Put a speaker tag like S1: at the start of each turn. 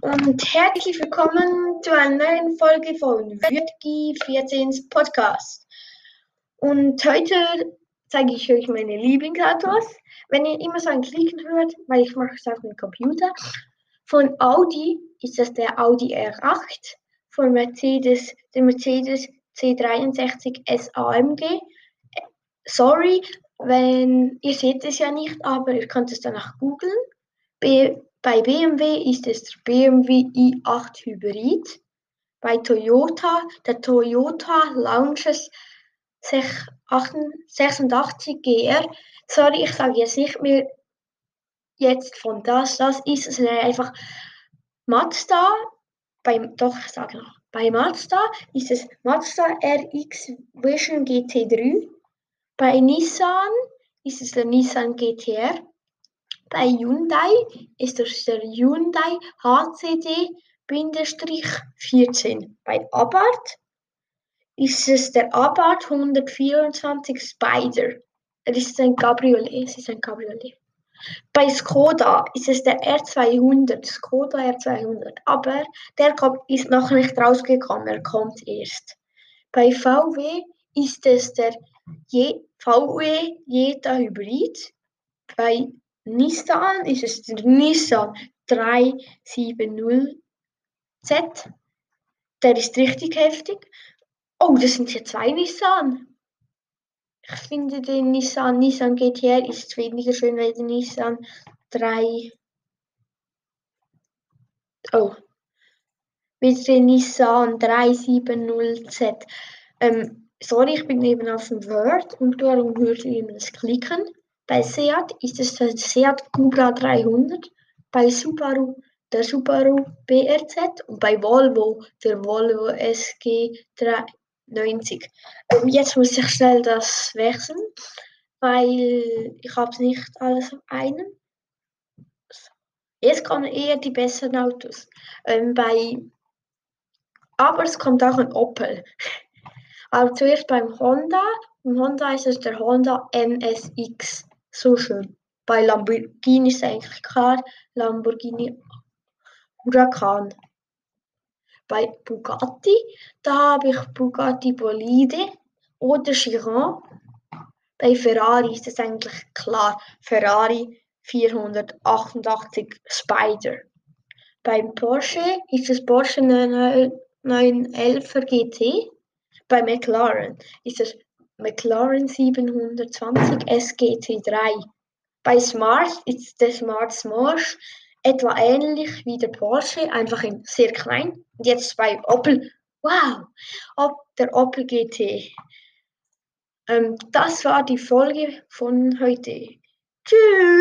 S1: und herzlich willkommen zu einer neuen Folge von Wirtgi 14 Podcast. Und heute zeige ich euch meine Lieblingsautos. Wenn ihr immer so ein Klicken hört, weil ich mache es auf dem Computer. Von Audi ist das der Audi R8, von Mercedes der Mercedes C63 SAMG. Sorry, wenn ihr seht es ja nicht, aber ihr könnt es danach googeln. Bei BMW ist es der BMW i8 Hybrid. Bei Toyota der Toyota Launches 86 GR. Sorry, ich sage jetzt nicht mehr jetzt von das. Das ist es einfach Mazda. Bei, doch, ich sage noch. Bei Mazda ist es Mazda RX Vision GT3. Bei Nissan ist es der Nissan GTR. Bei Hyundai ist es der Hyundai HCD-14. Bei Abarth ist es der Abarth 124 Spider. Es ist ein Cabriolet. Es ist ein Cabriolet. Bei Skoda ist es der R200, Skoda R200, aber der ist noch nicht rausgekommen, er kommt erst. Bei VW ist es der VW Jetta Hybrid. Bei Nissan ist es der Nissan 370Z. Der ist richtig heftig. Oh, das sind hier zwei Nissan. Ich finde den Nissan, Nissan GTR ist weniger schön als der Nissan 3. Oh. Mit dem Nissan 370Z. Ähm, sorry, ich bin eben auf dem Word und darum hört ihr das Klicken. Bei Seat ist es der Seat Cupra 300, bei Subaru der Subaru BRZ und bei Volvo der Volvo SG90. Ähm, jetzt muss ich schnell das wechseln, weil ich habe nicht alles auf einem. Jetzt kommen eher die besseren Autos. Ähm, bei, aber es kommt auch ein Opel. Aber zuerst beim Honda. Im Honda ist es der Honda NSX so schön. Bei Lamborghini ist eigentlich klar, Lamborghini Huracan. Bei Bugatti, da habe ich Bugatti Bolide oder Chiron. Bei Ferrari ist es eigentlich klar, Ferrari 488 Spider. Beim Porsche ist es Porsche 911 GT. Bei McLaren ist es McLaren 720 SGT3. Bei Smart ist der Smart Smosh etwa ähnlich wie der Porsche, einfach in sehr klein. Und jetzt bei Opel, wow, der Opel GT. Ähm, das war die Folge von heute. Tschüss!